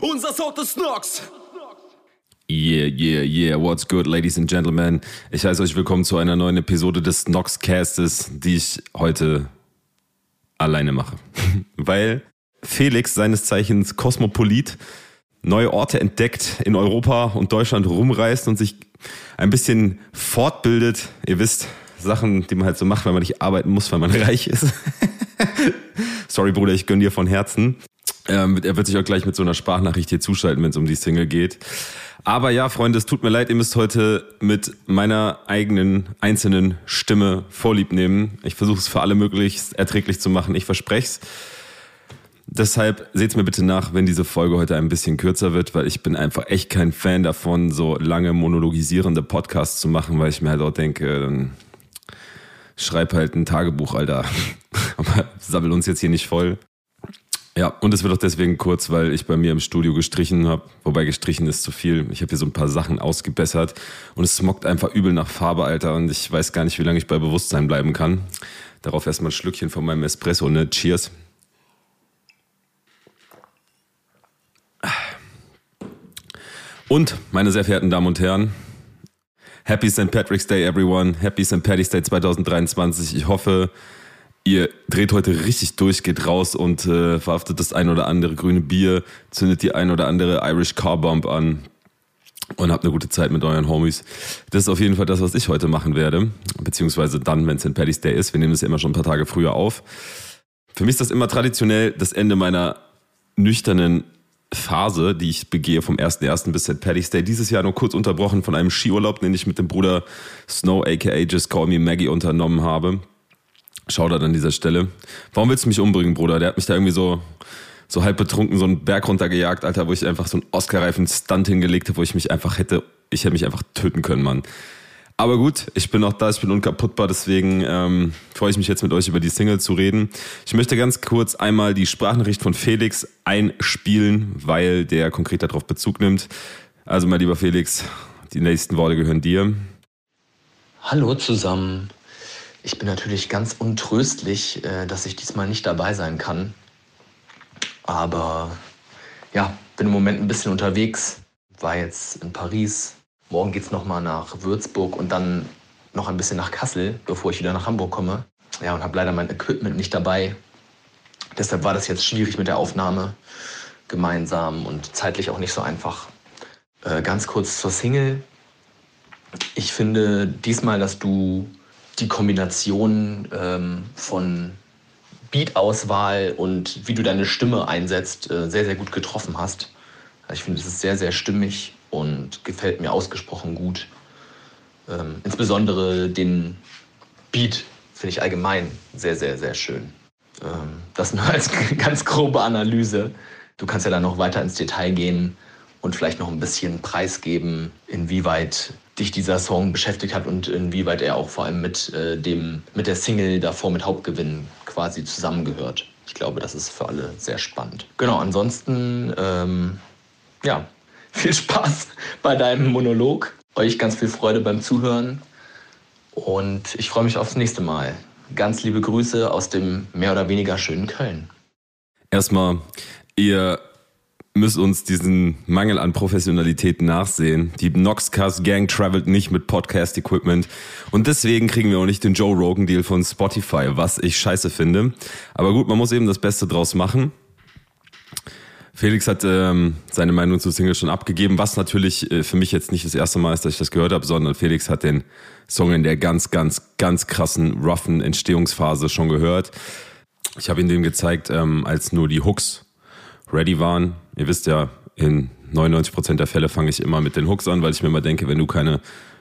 Unser Sound ist Nox. Yeah, yeah, yeah, what's good, ladies and gentlemen? Ich heiße euch willkommen zu einer neuen Episode des Noxcastes, die ich heute alleine mache. Weil Felix, seines Zeichens Kosmopolit, neue Orte entdeckt, in Europa und Deutschland rumreist und sich ein bisschen fortbildet. Ihr wisst, Sachen, die man halt so macht, weil man nicht arbeiten muss, weil man reich ist. Sorry, Bruder, ich gönn dir von Herzen. Ähm, er wird sich auch gleich mit so einer Sprachnachricht hier zuschalten, wenn es um die Single geht. Aber ja, Freunde, es tut mir leid, ihr müsst heute mit meiner eigenen einzelnen Stimme Vorlieb nehmen. Ich versuche es für alle möglichst erträglich zu machen. Ich verspreche es. Deshalb seht's mir bitte nach, wenn diese Folge heute ein bisschen kürzer wird, weil ich bin einfach echt kein Fan davon, so lange monologisierende Podcasts zu machen, weil ich mir halt auch denke, dann schreib halt ein Tagebuch, Alter. Aber sammel uns jetzt hier nicht voll. Ja, und es wird auch deswegen kurz, weil ich bei mir im Studio gestrichen habe. Wobei gestrichen ist zu viel. Ich habe hier so ein paar Sachen ausgebessert und es smockt einfach übel nach Farbe, Alter. Und ich weiß gar nicht, wie lange ich bei Bewusstsein bleiben kann. Darauf erstmal ein Schlückchen von meinem Espresso, ne? Cheers. Und, meine sehr verehrten Damen und Herren, Happy St. Patrick's Day, everyone. Happy St. Patty's Day 2023. Ich hoffe, ihr dreht heute richtig durch, geht raus und äh, verhaftet das ein oder andere grüne Bier, zündet die ein oder andere Irish Car Bomb an und habt eine gute Zeit mit euren Homies. Das ist auf jeden Fall das, was ich heute machen werde. Beziehungsweise dann, wenn St. Patty's Day ist. Wir nehmen es ja immer schon ein paar Tage früher auf. Für mich ist das immer traditionell das Ende meiner nüchternen Phase, die ich begehe vom 1.1. bis St. Paddy's Day. Dieses Jahr nur kurz unterbrochen von einem Skiurlaub, den ich mit dem Bruder Snow aka Just Call Me Maggie unternommen habe. Da an dieser Stelle. Warum willst du mich umbringen, Bruder? Der hat mich da irgendwie so, so halb betrunken so einen Berg runtergejagt, Alter, wo ich einfach so einen Oscar-reifen Stunt hingelegt habe, wo ich mich einfach hätte, ich hätte mich einfach töten können, Mann. Aber gut, ich bin auch da, ich bin unkaputtbar, deswegen ähm, freue ich mich jetzt mit euch über die Single zu reden. Ich möchte ganz kurz einmal die Sprachnachricht von Felix einspielen, weil der konkret darauf Bezug nimmt. Also mein lieber Felix, die nächsten Worte gehören dir. Hallo zusammen. Ich bin natürlich ganz untröstlich, äh, dass ich diesmal nicht dabei sein kann. Aber ja, bin im Moment ein bisschen unterwegs. War jetzt in Paris, Morgen geht es nochmal nach Würzburg und dann noch ein bisschen nach Kassel, bevor ich wieder nach Hamburg komme. Ja, und habe leider mein Equipment nicht dabei. Deshalb war das jetzt schwierig mit der Aufnahme gemeinsam und zeitlich auch nicht so einfach. Äh, ganz kurz zur Single. Ich finde diesmal, dass du die Kombination ähm, von Beat-Auswahl und wie du deine Stimme einsetzt, äh, sehr, sehr gut getroffen hast. Ich finde, es ist sehr, sehr stimmig und gefällt mir ausgesprochen gut. Ähm, insbesondere den Beat finde ich allgemein sehr, sehr, sehr schön. Ähm, das nur als ganz grobe Analyse. Du kannst ja dann noch weiter ins Detail gehen und vielleicht noch ein bisschen preisgeben, inwieweit dich dieser Song beschäftigt hat und inwieweit er auch vor allem mit, äh, dem, mit der Single davor mit Hauptgewinn quasi zusammengehört. Ich glaube, das ist für alle sehr spannend. Genau, ansonsten, ähm, ja, viel Spaß bei deinem Monolog. Euch ganz viel Freude beim Zuhören. Und ich freue mich aufs nächste Mal. Ganz liebe Grüße aus dem mehr oder weniger schönen Köln. Erstmal, ihr müsst uns diesen Mangel an Professionalität nachsehen. Die Noxcast Gang travelt nicht mit Podcast Equipment und deswegen kriegen wir auch nicht den Joe Rogan Deal von Spotify, was ich scheiße finde. Aber gut, man muss eben das Beste draus machen. Felix hat ähm, seine Meinung zur Single schon abgegeben, was natürlich äh, für mich jetzt nicht das erste Mal ist, dass ich das gehört habe, sondern Felix hat den Song in der ganz, ganz, ganz krassen, roughen Entstehungsphase schon gehört. Ich habe ihn dem gezeigt, ähm, als nur die Hooks ready waren. Ihr wisst ja, in 99% der Fälle fange ich immer mit den Hooks an, weil ich mir immer denke, wenn du keine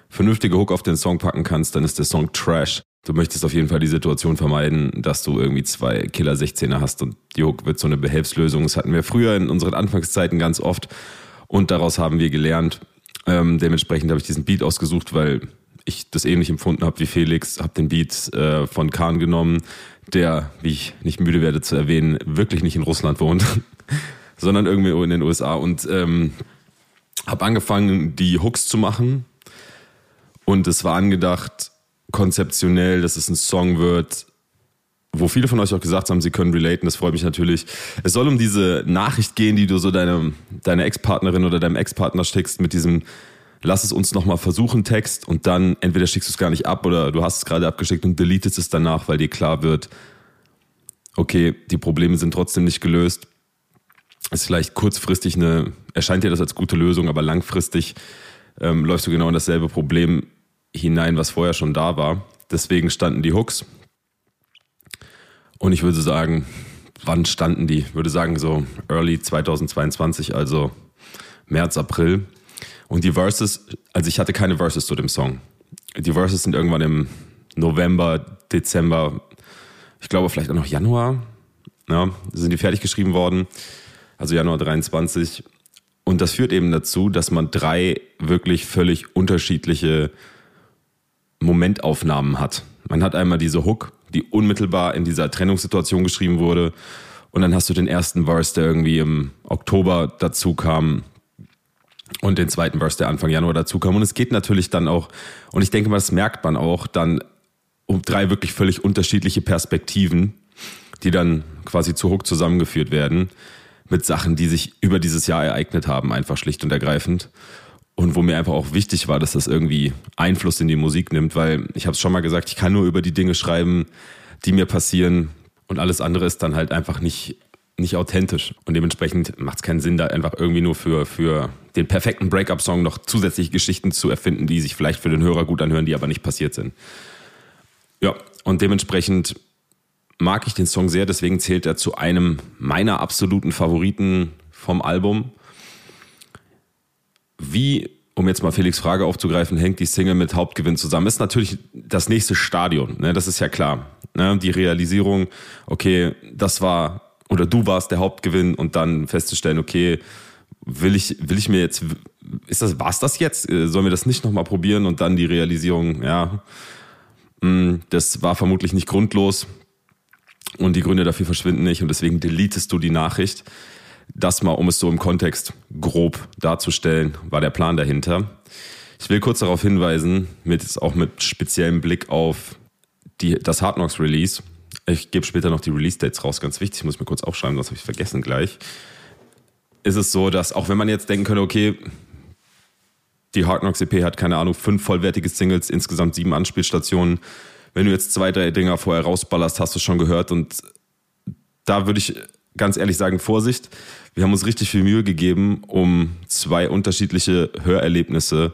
vernünftige Hook auf den Song packen kannst, dann ist der Song Trash. Du möchtest auf jeden Fall die Situation vermeiden, dass du irgendwie zwei Killer 16er hast und die Hook wird so eine Behelfslösung. Das hatten wir früher in unseren Anfangszeiten ganz oft und daraus haben wir gelernt. Ähm, dementsprechend habe ich diesen Beat ausgesucht, weil ich das ähnlich empfunden habe wie Felix, habe den Beat äh, von Kahn genommen, der, wie ich nicht müde werde zu erwähnen, wirklich nicht in Russland wohnt, sondern irgendwie in den USA und ähm, habe angefangen, die Hooks zu machen und es war angedacht, konzeptionell, dass es ein Song wird, wo viele von euch auch gesagt haben, sie können relaten, das freut mich natürlich. Es soll um diese Nachricht gehen, die du so deine, deine Ex-Partnerin oder deinem Ex-Partner schickst mit diesem Lass es uns nochmal versuchen Text und dann entweder schickst du es gar nicht ab oder du hast es gerade abgeschickt und deletest es danach, weil dir klar wird, okay, die Probleme sind trotzdem nicht gelöst. Ist vielleicht kurzfristig eine, erscheint dir das als gute Lösung, aber langfristig ähm, läufst du genau in dasselbe Problem hinein, was vorher schon da war. Deswegen standen die Hooks. Und ich würde sagen, wann standen die? Ich würde sagen so early 2022, also März, April. Und die Verses, also ich hatte keine Verses zu dem Song. Die Verses sind irgendwann im November, Dezember, ich glaube vielleicht auch noch Januar, ja, sind die fertig geschrieben worden. Also Januar 23. Und das führt eben dazu, dass man drei wirklich völlig unterschiedliche Momentaufnahmen hat. Man hat einmal diese Hook, die unmittelbar in dieser Trennungssituation geschrieben wurde. Und dann hast du den ersten Verse, der irgendwie im Oktober dazu kam. Und den zweiten Verse, der Anfang Januar dazu kam. Und es geht natürlich dann auch, und ich denke mal, das merkt man auch, dann um drei wirklich völlig unterschiedliche Perspektiven, die dann quasi zu Hook zusammengeführt werden mit Sachen, die sich über dieses Jahr ereignet haben, einfach schlicht und ergreifend. Und wo mir einfach auch wichtig war, dass das irgendwie Einfluss in die Musik nimmt, weil ich habe es schon mal gesagt, ich kann nur über die Dinge schreiben, die mir passieren und alles andere ist dann halt einfach nicht, nicht authentisch. Und dementsprechend macht es keinen Sinn, da einfach irgendwie nur für, für den perfekten Breakup-Song noch zusätzliche Geschichten zu erfinden, die sich vielleicht für den Hörer gut anhören, die aber nicht passiert sind. Ja, und dementsprechend mag ich den Song sehr, deswegen zählt er zu einem meiner absoluten Favoriten vom Album. Wie, um jetzt mal Felix Frage aufzugreifen, hängt die Single mit Hauptgewinn zusammen? Ist natürlich das nächste Stadion, ne? das ist ja klar. Ne? Die Realisierung, okay, das war oder du warst der Hauptgewinn und dann festzustellen, okay, will ich, will ich mir jetzt, ist das, war's das jetzt? Äh, sollen wir das nicht nochmal probieren? Und dann die Realisierung, ja, hm, das war vermutlich nicht grundlos und die Gründe dafür verschwinden nicht und deswegen deletest du die Nachricht. Das mal, um es so im Kontext grob darzustellen, war der Plan dahinter. Ich will kurz darauf hinweisen, mit, auch mit speziellem Blick auf die, das Hard Knocks Release. Ich gebe später noch die Release-Dates raus, ganz wichtig, ich muss mir kurz aufschreiben, das habe ich vergessen gleich. Ist es so, dass auch wenn man jetzt denken könnte, okay, die Hard Knocks EP hat keine Ahnung, fünf vollwertige Singles, insgesamt sieben Anspielstationen, wenn du jetzt zwei, drei Dinger vorher rausballerst, hast du schon gehört. Und da würde ich ganz ehrlich sagen, Vorsicht. Wir haben uns richtig viel Mühe gegeben, um zwei unterschiedliche Hörerlebnisse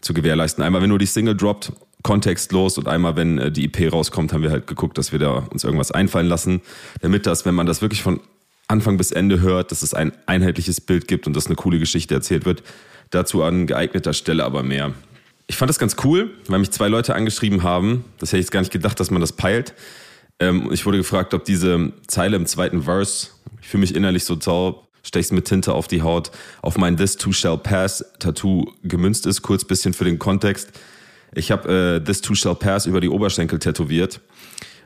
zu gewährleisten. Einmal, wenn nur die Single droppt, kontextlos und einmal, wenn äh, die EP rauskommt, haben wir halt geguckt, dass wir da uns irgendwas einfallen lassen, damit das, wenn man das wirklich von Anfang bis Ende hört, dass es ein einheitliches Bild gibt und dass eine coole Geschichte erzählt wird. Dazu an geeigneter Stelle aber mehr. Ich fand das ganz cool, weil mich zwei Leute angeschrieben haben. Das hätte ich jetzt gar nicht gedacht, dass man das peilt. Ähm, ich wurde gefragt, ob diese Zeile im zweiten Verse, ich fühle mich innerlich so taub, stechst mit Tinte auf die Haut, auf mein This Too Shall Pass Tattoo gemünzt ist. Kurz bisschen für den Kontext. Ich habe äh, This Too Shall Pass über die Oberschenkel tätowiert,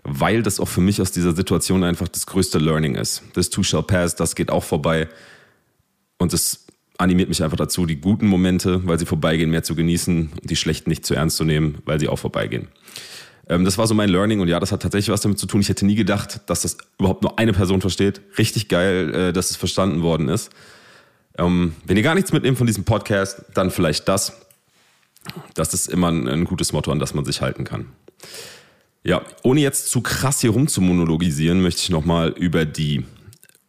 weil das auch für mich aus dieser Situation einfach das größte Learning ist. This Too Shall Pass, das geht auch vorbei. Und das animiert mich einfach dazu, die guten Momente, weil sie vorbeigehen, mehr zu genießen und die schlechten nicht zu ernst zu nehmen, weil sie auch vorbeigehen. Ähm, das war so mein Learning und ja, das hat tatsächlich was damit zu tun. Ich hätte nie gedacht, dass das überhaupt nur eine Person versteht. Richtig geil, äh, dass es verstanden worden ist. Ähm, wenn ihr gar nichts mitnehmt von diesem Podcast, dann vielleicht das. Das ist immer ein, ein gutes Motto, an das man sich halten kann. Ja, ohne jetzt zu krass hier rum zu monologisieren, möchte ich nochmal über die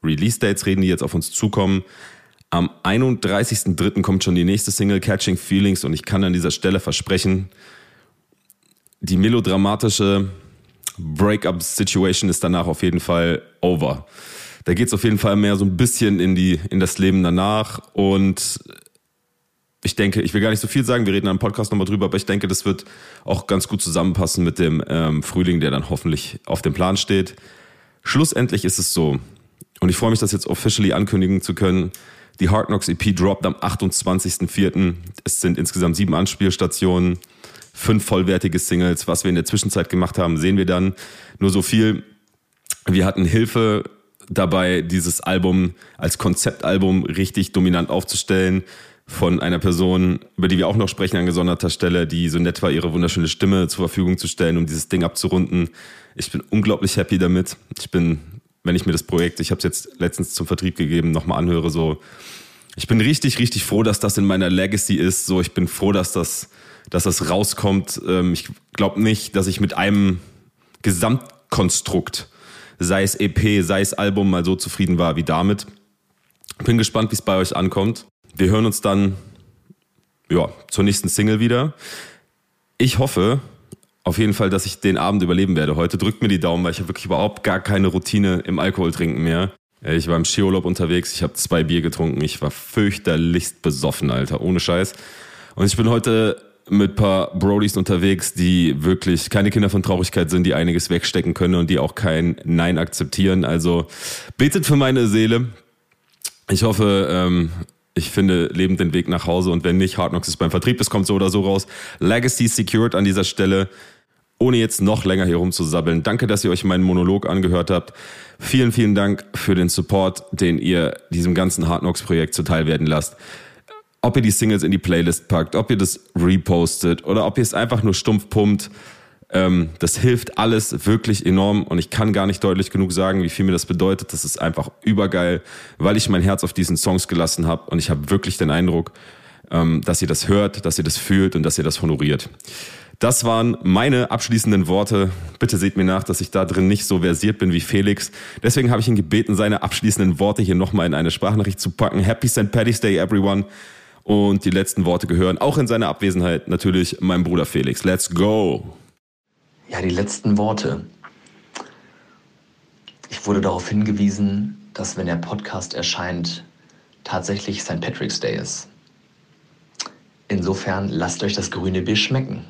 Release-Dates reden, die jetzt auf uns zukommen. Am 31.03. kommt schon die nächste Single Catching Feelings und ich kann an dieser Stelle versprechen, die melodramatische Breakup-Situation ist danach auf jeden Fall over. Da geht es auf jeden Fall mehr so ein bisschen in, die, in das Leben danach und ich denke, ich will gar nicht so viel sagen, wir reden am Podcast nochmal drüber, aber ich denke, das wird auch ganz gut zusammenpassen mit dem ähm, Frühling, der dann hoffentlich auf dem Plan steht. Schlussendlich ist es so, und ich freue mich, das jetzt officially ankündigen zu können, die Hard Knocks EP droppt am 28.04. Es sind insgesamt sieben Anspielstationen, fünf vollwertige Singles. Was wir in der Zwischenzeit gemacht haben, sehen wir dann. Nur so viel. Wir hatten Hilfe dabei, dieses Album als Konzeptalbum richtig dominant aufzustellen. von einer Person, über die wir auch noch sprechen an gesonderter Stelle, die so nett war, ihre wunderschöne Stimme zur Verfügung zu stellen, um dieses Ding abzurunden. Ich bin unglaublich happy damit. Ich bin, wenn ich mir das Projekt, ich habe es jetzt letztens zum Vertrieb gegeben, nochmal anhöre, so, ich bin richtig, richtig froh, dass das in meiner Legacy ist. So, ich bin froh, dass das, dass das rauskommt. Ähm, ich glaube nicht, dass ich mit einem Gesamtkonstrukt, sei es EP, sei es Album, mal so zufrieden war wie damit. Bin gespannt, wie es bei euch ankommt. Wir hören uns dann ja, zur nächsten Single wieder. Ich hoffe auf jeden Fall, dass ich den Abend überleben werde. Heute drückt mir die Daumen, weil ich habe wirklich überhaupt gar keine Routine im Alkohol trinken mehr. Ich war im Skiurlaub unterwegs, ich habe zwei Bier getrunken, ich war fürchterlichst besoffen, Alter, ohne Scheiß. Und ich bin heute mit ein paar Brodies unterwegs, die wirklich keine Kinder von Traurigkeit sind, die einiges wegstecken können und die auch kein Nein akzeptieren. Also betet für meine Seele. Ich hoffe, ähm, ich finde lebend den Weg nach Hause und wenn nicht, Hard Knocks ist beim Vertrieb, das kommt so oder so raus. Legacy secured an dieser Stelle. Ohne jetzt noch länger hier rumzusabbeln. Danke, dass ihr euch meinen Monolog angehört habt. Vielen, vielen Dank für den Support, den ihr diesem ganzen Hard Knocks Projekt zuteil werden lasst. Ob ihr die Singles in die Playlist packt, ob ihr das repostet oder ob ihr es einfach nur stumpf pumpt. Ähm, das hilft alles wirklich enorm und ich kann gar nicht deutlich genug sagen, wie viel mir das bedeutet. Das ist einfach übergeil, weil ich mein Herz auf diesen Songs gelassen habe und ich habe wirklich den Eindruck, ähm, dass ihr das hört, dass ihr das fühlt und dass ihr das honoriert. Das waren meine abschließenden Worte. Bitte seht mir nach, dass ich da drin nicht so versiert bin wie Felix. Deswegen habe ich ihn gebeten, seine abschließenden Worte hier nochmal in eine Sprachnachricht zu packen. Happy St. Paddy's Day, everyone. Und die letzten Worte gehören auch in seiner Abwesenheit natürlich meinem Bruder Felix. Let's go! Ja, die letzten Worte. Ich wurde darauf hingewiesen, dass wenn der Podcast erscheint, tatsächlich St. Patrick's Day ist. Insofern lasst euch das grüne Bier schmecken.